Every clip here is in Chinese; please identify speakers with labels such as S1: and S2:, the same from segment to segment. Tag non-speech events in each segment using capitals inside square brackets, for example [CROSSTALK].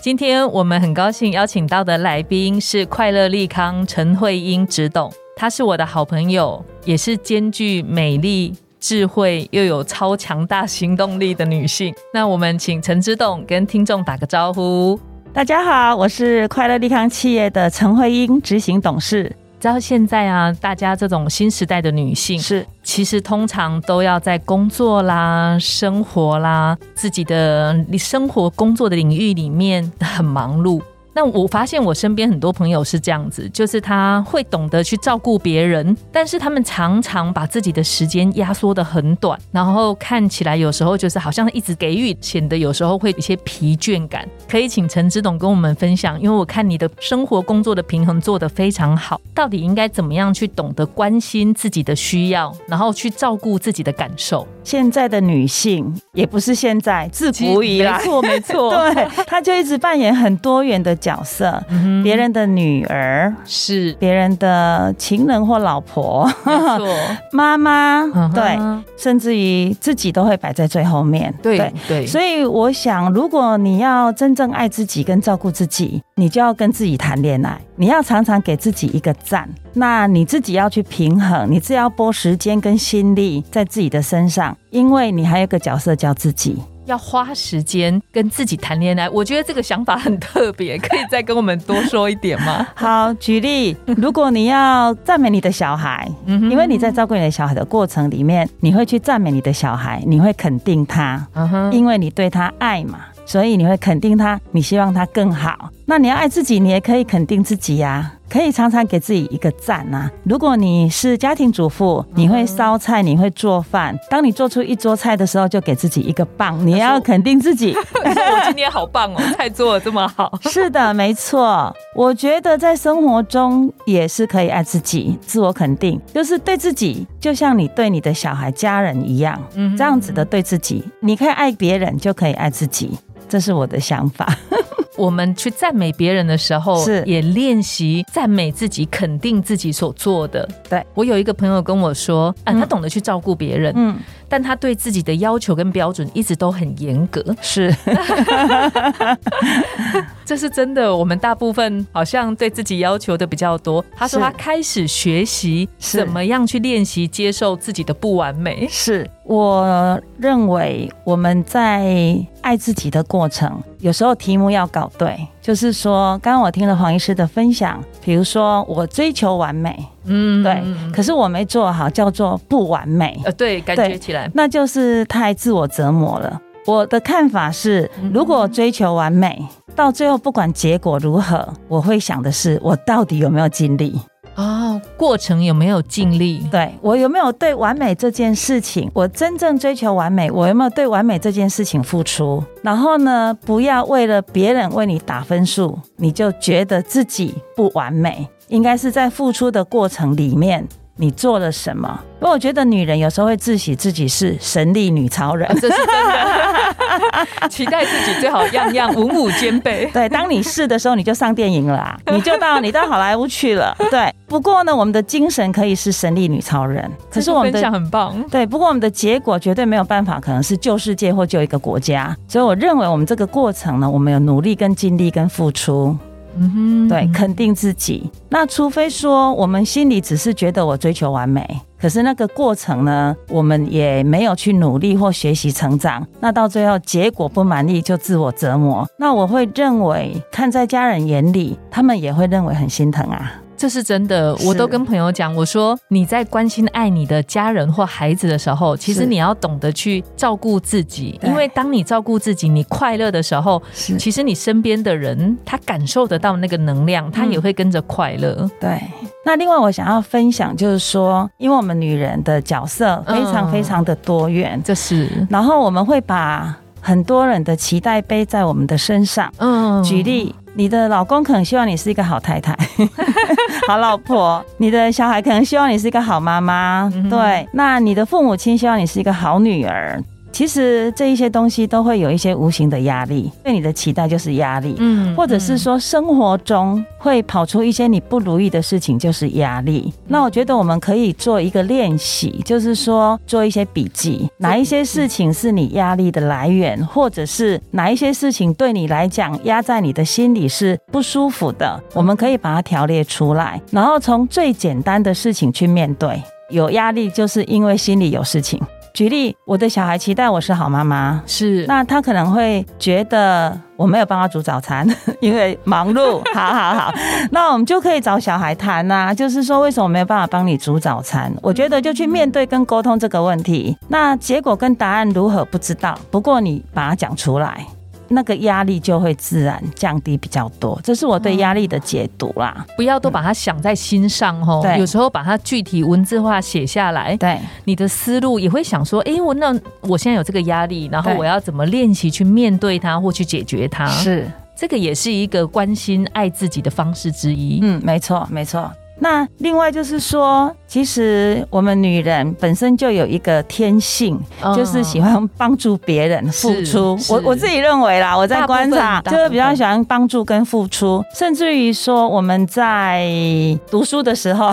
S1: 今天我们很高兴邀请到的来宾是快乐利康陈慧英指董，她是我的好朋友，也是兼具美丽、智慧又有超强大行动力的女性。那我们请陈执董跟听众打个招呼。
S2: 大家好，我是快乐利康企业的陈慧英执行董事。
S1: 知道现在啊，大家这种新时代的女性
S2: 是，
S1: 其实通常都要在工作啦、生活啦、自己的你生活工作的领域里面很忙碌。那我发现我身边很多朋友是这样子，就是他会懂得去照顾别人，但是他们常常把自己的时间压缩的很短，然后看起来有时候就是好像一直给予，显得有时候会有一些疲倦感。可以请陈之董跟我们分享，因为我看你的生活工作的平衡做得非常好，到底应该怎么样去懂得关心自己的需要，然后去照顾自己的感受。
S2: 现在的女性也不是现在，自古以来，
S1: 没错没错，[LAUGHS]
S2: 对，她就一直扮演很多元的角色，别人的女儿
S1: 是。
S2: 别人的情人或老婆，[LAUGHS] 妈妈，
S1: 嗯
S2: 对，甚至于自己都会摆在最后面，
S1: 对对，
S2: 所以我想，如果你要真正爱自己跟照顾自己，你就要跟自己谈恋爱，你要常常给自己一个赞。那你自己要去平衡，你自己要拨时间跟心力在自己的身上，因为你还有一个角色叫自己。
S1: 要花时间跟自己谈恋爱，我觉得这个想法很特别，可以再跟我们多说一点吗？[LAUGHS]
S2: 好，举例，如果你要赞美你的小孩，[LAUGHS]
S1: 嗯
S2: 因为你在照顾你的小孩的过程里面，你会去赞美你的小孩，你会肯定他，因为你对他爱嘛，所以你会肯定他，你希望他更好。那你要爱自己，你也可以肯定自己呀、可以常常给自己一个赞呐、如果你是家庭主妇，你会烧菜，你会做饭，当你做出一桌菜的时候，就给自己一个棒，你要肯定自己。[LAUGHS]
S1: 我今天好棒哦，菜做的这么好。[LAUGHS]
S2: 是的，没错。我觉得在生活中也是可以爱自己，自我肯定，就是对自己，就像你对你的小孩、家人一样，
S1: 嗯
S2: 这样子的对自己，你可以爱别人，就可以爱自己。这是我的想法。
S1: 我们去赞美别人的时候，
S2: 是
S1: 也练习赞美自己，肯定自己所做的。
S2: 对
S1: 我有一个朋友跟我说，啊，
S2: 嗯
S1: 他懂得去照顾别人，
S2: 嗯，
S1: 但他对自己的要求跟标准一直都很严格。
S2: 是 [LAUGHS]
S1: 这是真的，我们大部分好像对自己要求的比较多。他说他开始学习怎么样去练习接受自己的不完美。
S2: 是，我认为我们在爱自己的过程，有时候题目要搞对，就是说，刚刚我听了黄医师的分享，比如说我追求完美，
S1: 嗯
S2: 对，可是我没做好，叫做不完美。
S1: 呃，对，感觉起来，
S2: 那就是太自我折磨了。我的看法是，如果追求完美，到最后不管结果如何，我会想的是，我到底有没有尽力？
S1: 哦，过程有没有尽力？
S2: 对我有没有对完美这件事情，我真正追求完美，我有没有对完美这件事情付出？然后呢，不要为了别人为你打分数，你就觉得自己不完美，应该是在付出的过程里面。你做了什么？因为我觉得女人有时候会自诩自己是神力女超人
S1: 啊，，这是真的。[LAUGHS] 期待自己最好样样文武兼备。[LAUGHS]
S2: 对，当你是的时候，你就上电影了啊，[LAUGHS] 你就到你到好莱坞去了。对，不过呢，我们的精神可以是神力女超人，可是我们
S1: 分享
S2: 的
S1: 很棒。
S2: 对，不过我们的结果绝对没有办法，可能是救世界或救一个国家。所以我认为我们这个过程呢，我们有努力、跟尽力、跟付出，
S1: 嗯哼
S2: 对，肯定自己。那除非说我们心里只是觉得我追求完美。可是那个过程呢，我们也没有去努力或学习成长，那到最后结果不满意就自我折磨。那我会认为，看在家人眼里，他们也会认为很心疼啊。
S1: 这是真的，我都跟朋友讲，我说你在关心爱你的家人或孩子的时候，其实你要懂得去照顾自己，因为当你照顾自己，你快乐的时候，其实你身边的人他感受得到那个能量，他也会跟着快乐。
S2: 对。那另外我想要分享就是说，因为我们女人的角色非常
S1: 嗯
S2: 非常的多元，
S1: 这是，
S2: 然后我们会把很多人的期待背在我们的身上。
S1: 嗯。
S2: 举，例，你的老公可能希望你是一个好太太、[LAUGHS] 好老婆，你的小孩可能希望你是一个好妈妈，
S1: 嗯
S2: 对，那你的父母亲希望你是一个好女儿。其实这一些东西都会有一些无形的压力，对你的期待就是压力。
S1: 嗯
S2: 或者是说生活中会跑出一些你不如意的事情，就是压力。那我觉得我们可以做一个练习，就是说做一些笔记，哪一些事情是你压力的来源，或者是哪一些事情对你来讲压在你的心里是不舒服的，我们可以把它条列出来，然后从最简单的事情去面对。有压力就是因为心里有事情。举例，我的小孩期待我是好妈妈，
S1: 是
S2: 那他可能会觉得我没有帮他煮早餐，[LAUGHS] 因为忙碌。[LAUGHS] 好好好，那我们就可以找小孩谈呐、就是说为什么我没有办法帮你煮早餐？我觉得就去面对跟沟通这个问题。那结果跟答案如何不知道，不过你把它讲出来。那个压力就会自然降低比较多，这是我对压力的解读啦。
S1: 不要都把它想在心上哦。
S2: 对
S1: 有时候把它具体文字化写下来，
S2: 对
S1: 你的思路也会想说，诶，我那我现在有这个压力，然后我要怎么练习去面对它或去解决它？
S2: 是，
S1: 这个也是一个关心爱自己的方式之一。
S2: 嗯，没错，没错。那另外就是说，其实我们女人本身就有一个天性，
S1: 嗯
S2: 就是喜欢帮助别人付出。我我自己认为啦，我在观察，就是比较喜欢帮助跟付出，甚至于说我们在读书的时候，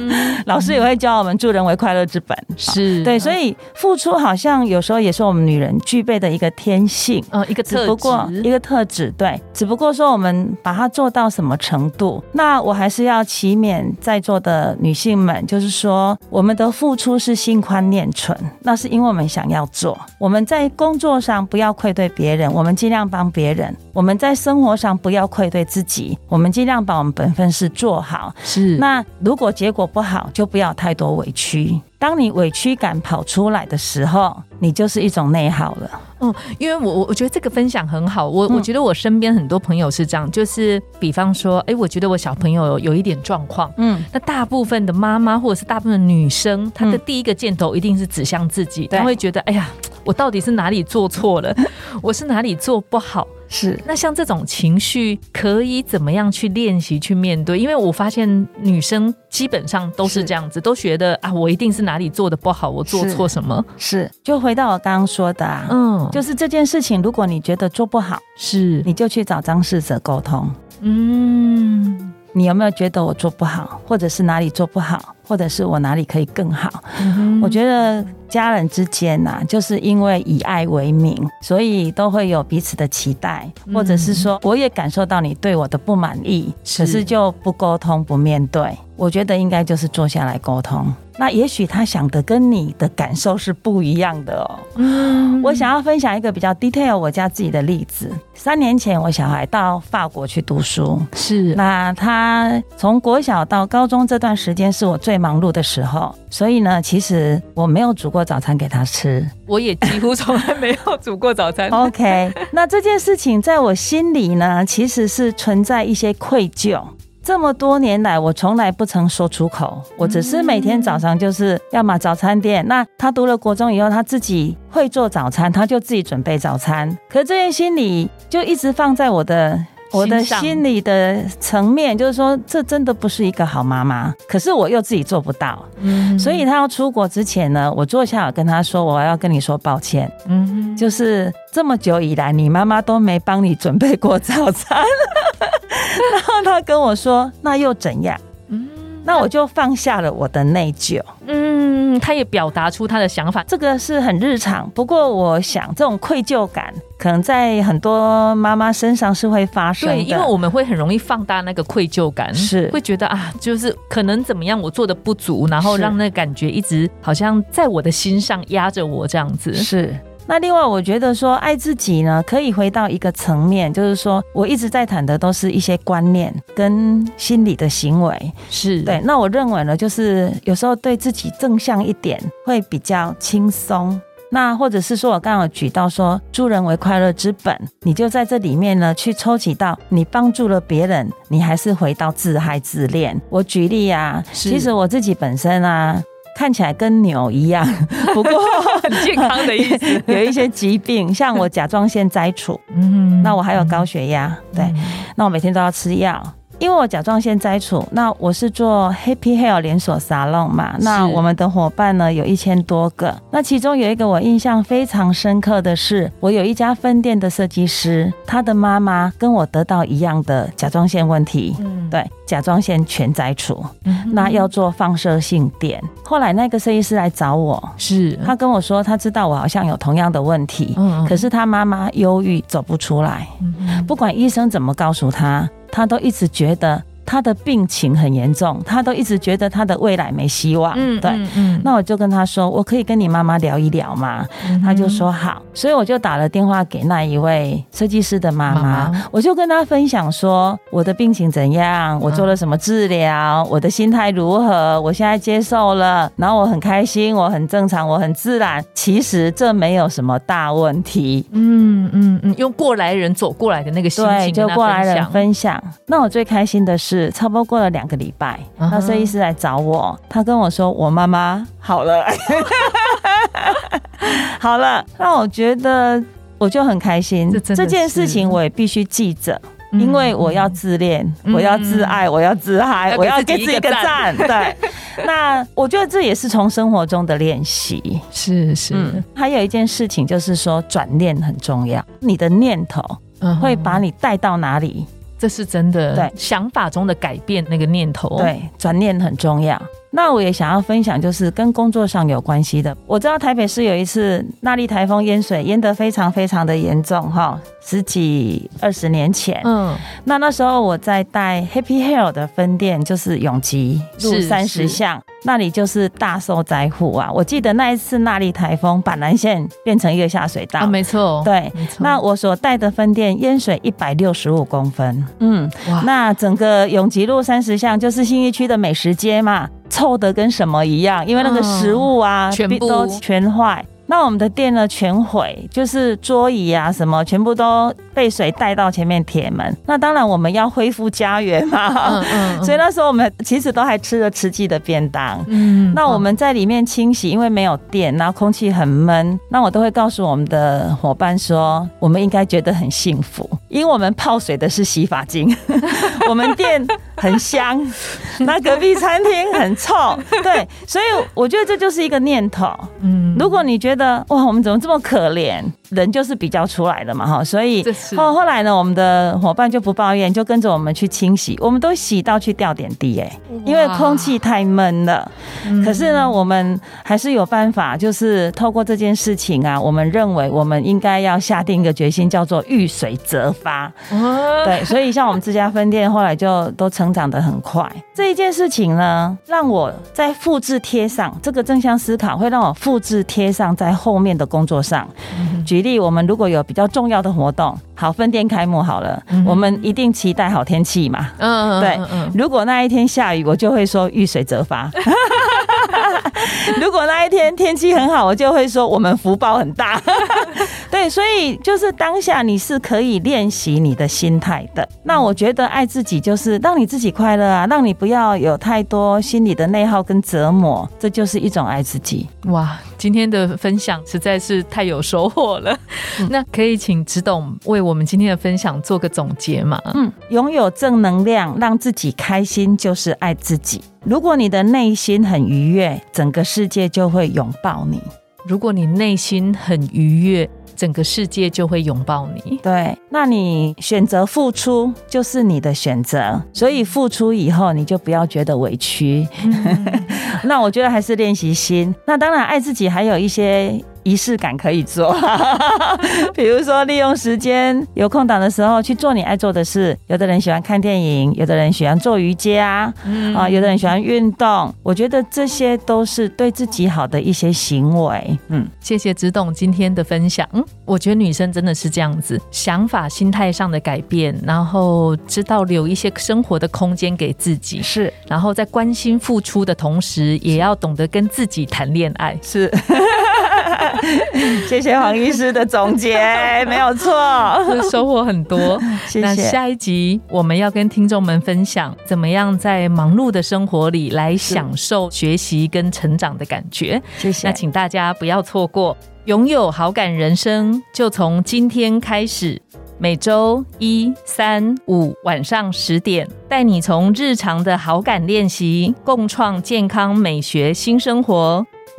S2: [LAUGHS] 老师也会教我们助人为快乐之本。
S1: 是
S2: 对，所以付出好像有时候也是我们女人具备的一个天性。
S1: 呃一个特
S2: 只不过
S1: 质
S2: 一个特质，对，只不过说我们把它做到什么程度，那我还是要祈勉在座的女性们，就是说我们的付出是心宽念纯，那是因为我们想要做。我们在工作上不要愧对别人，我们尽量帮别人；我们在生活上不要愧对自己，我们尽量把我们本分事做好。
S1: 是
S2: 那如果结果不好，就不要太多委屈。当你委屈感跑出来的时候，你就是一种内耗了。
S1: 嗯，因为我我我觉得这个分享很好，我、
S2: 嗯
S1: 我觉得我身边很多朋友是这样，就是比方说，哎，我觉得我小朋友有有一点状况。
S2: 嗯，
S1: 那大部分的妈妈或者是大部分的女生，她的
S2: 嗯
S1: 第一个箭头一定是指向自己，
S2: 对
S1: 她会觉得，哎呀，我到底是哪里做错了，[LAUGHS] 我是哪里做不好？
S2: 是
S1: 那像这种情绪，可以怎么样去练习去面对？因为我发现女生基本上都是
S2: 是
S1: 这样子，都觉得啊，我一定是哪里做的不好，我做错什么？
S2: 是，就回到我刚刚说的啊，
S1: 嗯，
S2: 就是这件事情，如果你觉得做不好，
S1: 是，
S2: 你就去找张世哲沟通。
S1: 嗯，
S2: 你有没有觉得我做不好，或者是哪里做不好，或者是我哪里可以更好？
S1: 嗯
S2: 我觉得家人之间呐、就是因为以爱为名，所以都会有彼此的期待，
S1: 嗯
S2: 或者是说，我也感受到你对我的不满意，
S1: 是
S2: 可是就不沟通、不面对。我觉得应该就是坐下来沟通。那也许他想的跟你的感受是不一样的哦。
S1: 嗯
S2: 我想要分享一个比较 detail 我家自己的例子。三年前，我小孩到法国去读书，
S1: 是
S2: 那他从国小到高中这段时间是我最忙碌的时候，所以呢，其实我没有煮过早餐给他吃。
S1: 我也几乎从来没有煮过早餐。[LAUGHS]
S2: OK，那这件事情在我心里呢，其实是存在一些愧疚。这么多年来，我从来不曾说出口，我只是每天早上就是要么早餐店。那他读了国中以后，他自己会做早餐，他就自己准备早餐。可这件心里就一直放在我的我的
S1: 心上
S2: 心里的层面，就是说，这真的不是一个好妈妈。可是我又自己做不到，
S1: 嗯
S2: 所以他要出国之前呢，我坐下来跟他说，我要跟你说抱歉。
S1: 嗯
S2: 就是这么久以来，你妈妈都没帮你准备过早餐。[LAUGHS] 然后他跟我说：“那又怎样？”
S1: 嗯
S2: 那我就放下了我的内疚。
S1: 嗯，他也表达出他的想法。
S2: 这个是很日常，不过我想这种愧疚感，可能在很多妈妈身上是会发生的。
S1: 对，因为我们会很容易放大那个愧疚感，
S2: 是
S1: 会觉得啊，就是可能怎么样我做的不足，然后让那感觉一直好像在我的心上压着我这样子。
S2: 是。那另外，我觉得说爱自己呢，可以回到一个层面，就是说我一直在谈的都是一些观念跟心理的行为。
S1: 是，
S2: 对，那我认为呢，就是有时候对自己正向一点，会比较轻松。那或者是说，我刚刚有举到说，助人为快乐之本，你就在这里面呢，去抽取到你帮助了别人，你还是回到自嗨自恋。我举例啊，其实我自己本身啊。看起来跟牛一样，[LAUGHS] 不过
S1: 很健康的意思。[LAUGHS]
S2: 有一些疾病，像我甲状腺摘除，嗯，那我还有高血压，对，那我每天都要吃药。因为我甲状腺摘除，那我是做 Happy Hair 连锁沙龙嘛，那我们的伙伴呢有一千多个，那其中有一个我印象非常深刻的是，我有一家分店的设计师，他的妈妈跟我得到一样的甲状腺问题，嗯，对，甲状腺全摘除，那要做放射性碘。后来那个设计师来找我，
S1: 是。
S2: 他跟我说，他知道我好像有同样的问题，嗯，可是他妈妈忧郁走不出来，不管医生怎么告诉他。他都一直觉得。他的病情很严重，他都一直觉得他的未来没希望。嗯，对，嗯，那我就跟他说，我可以跟你妈妈聊一聊吗？他就说好，所以我就打了电话给那一位设计师的妈妈，我就跟他分享说我的病情怎样，我做了什么治疗，我的心态如何，我现在接受了，然后我很开心，我很正常，我很自然，其实这没有什么大问题。嗯
S1: 嗯嗯，用过来人走过来的那个心情，
S2: 就过来人分享。那我最开心的是。差不多过了两个礼拜，那设计师来找我，他跟我说我妈妈好了，[LAUGHS] 好了，那我觉得我就很开心。这件事情我也必须记着，因为我要自恋，我要自爱，我要自嗨，我要给自己一个赞。对，那我觉得这也是从生活中的练习。[LAUGHS]
S1: 是是，
S2: 还有一件事情就是说转念很重要，你的念头会把你带到哪里。
S1: 这是真的，对想法中的改变那个念头，
S2: 对转念很重要。那我也想要分享，就是跟工作上有关系的。我知道台北市有一次那莉台风淹水，淹得非常非常的严重，哈，十几二十年前。嗯，那那时候我在带 Happy Hill 的分店，就是永吉路三十巷。那里就是大受灾户啊！我记得那一次那里台风，板南线变成一个下水道。
S1: 没错，
S2: 对，那我所带的分店淹水一百六十五公分。嗯，哇，那整个永吉路三十巷就是新一区的美食街嘛，臭的跟什么一样，因为那个食物啊，
S1: 全部
S2: 都全坏。那我们的店呢全毁，就是桌椅啊什么全部都被水带到前面铁门。那当然我们要恢复家园嘛，所以那时候我们其实都还吃了吃鸡的便当。嗯，那我们在里面清洗，因为没有电，然后空气很闷。那我都会告诉我们的伙伴说，我们应该觉得很幸福，因为我们泡水的是洗发精，[LAUGHS] 我们店很香，[LAUGHS] 那隔壁餐厅很臭。[LAUGHS] 对，所以我觉得这就是一个念头。嗯，如果你觉得。哇，我们怎么这么可怜？人就是比较出来的嘛，哈，所以后后来呢，我们的伙伴就不抱怨，就跟着我们去清洗，我们都洗到去掉点滴，哎，因为空气太闷了。可是呢，我们还是有办法，就是透过这件事情啊，我们认为我们应该要下定一个决心，叫做遇水则发。对，所以像我们这家分店后来就都成长得很快。这一件事情呢，让我在复制贴上这个正向思考，会让我复制贴上在后面的工作上。举举例，我们如果有比较重要的活动，好分店开幕好了，我们一定期待好天气嘛。嗯，对。如果那一天下雨，我就会说遇水则发。[LAUGHS] 如果那一天天气很好，我就会说我们福报很大。[LAUGHS] 对，所以就是当下你是可以练习你的心态的。那我觉得爱自己就是让你自己快乐啊，让你不要有太多心理的内耗跟折磨，这就是一种爱自己。
S1: 哇，今天的分享实在是太有收获了。那可以请直董为我们今天的分享做个总结吗？嗯，
S2: 拥有正能量，让自己开心，就是爱自己。如果你的内心很愉悦，整个世界就会拥抱你；
S1: 如果你内心很愉悦，整个世界就会拥抱你。
S2: 对，那你选择付出就是你的选择，所以付出以后你就不要觉得委屈。[LAUGHS] 那我觉得还是练习心。那当然，爱自己还有一些。仪式感可以做，[LAUGHS] 比如说利用时间有空档的时候去做你爱做的事。有的人喜欢看电影，有的人喜欢做瑜伽，啊，有的人喜欢运动。我觉得这些都是对自己好的一些行为。
S1: 嗯，谢谢直董今天的分享。嗯，我觉得女生真的是这样子，想法、心态上的改变，然后知道留一些生活的空间给自己，
S2: 是，
S1: 然后在关心付出的同时，也要懂得跟自己谈恋爱，
S2: 是。[LAUGHS] [LAUGHS] 谢谢黄医师的总结，[LAUGHS] 没有错，
S1: 收获很多。[LAUGHS]
S2: 谢
S1: 那下一集我们要跟听众们分享，怎么样在忙碌的生活里来享受学习跟成长的感觉。
S2: 谢谢。
S1: 那请大家不要错过，拥有好感人生就从今天开始。每周一、三、五晚上十点，带你从日常的好感练习，共创健康美学新生活。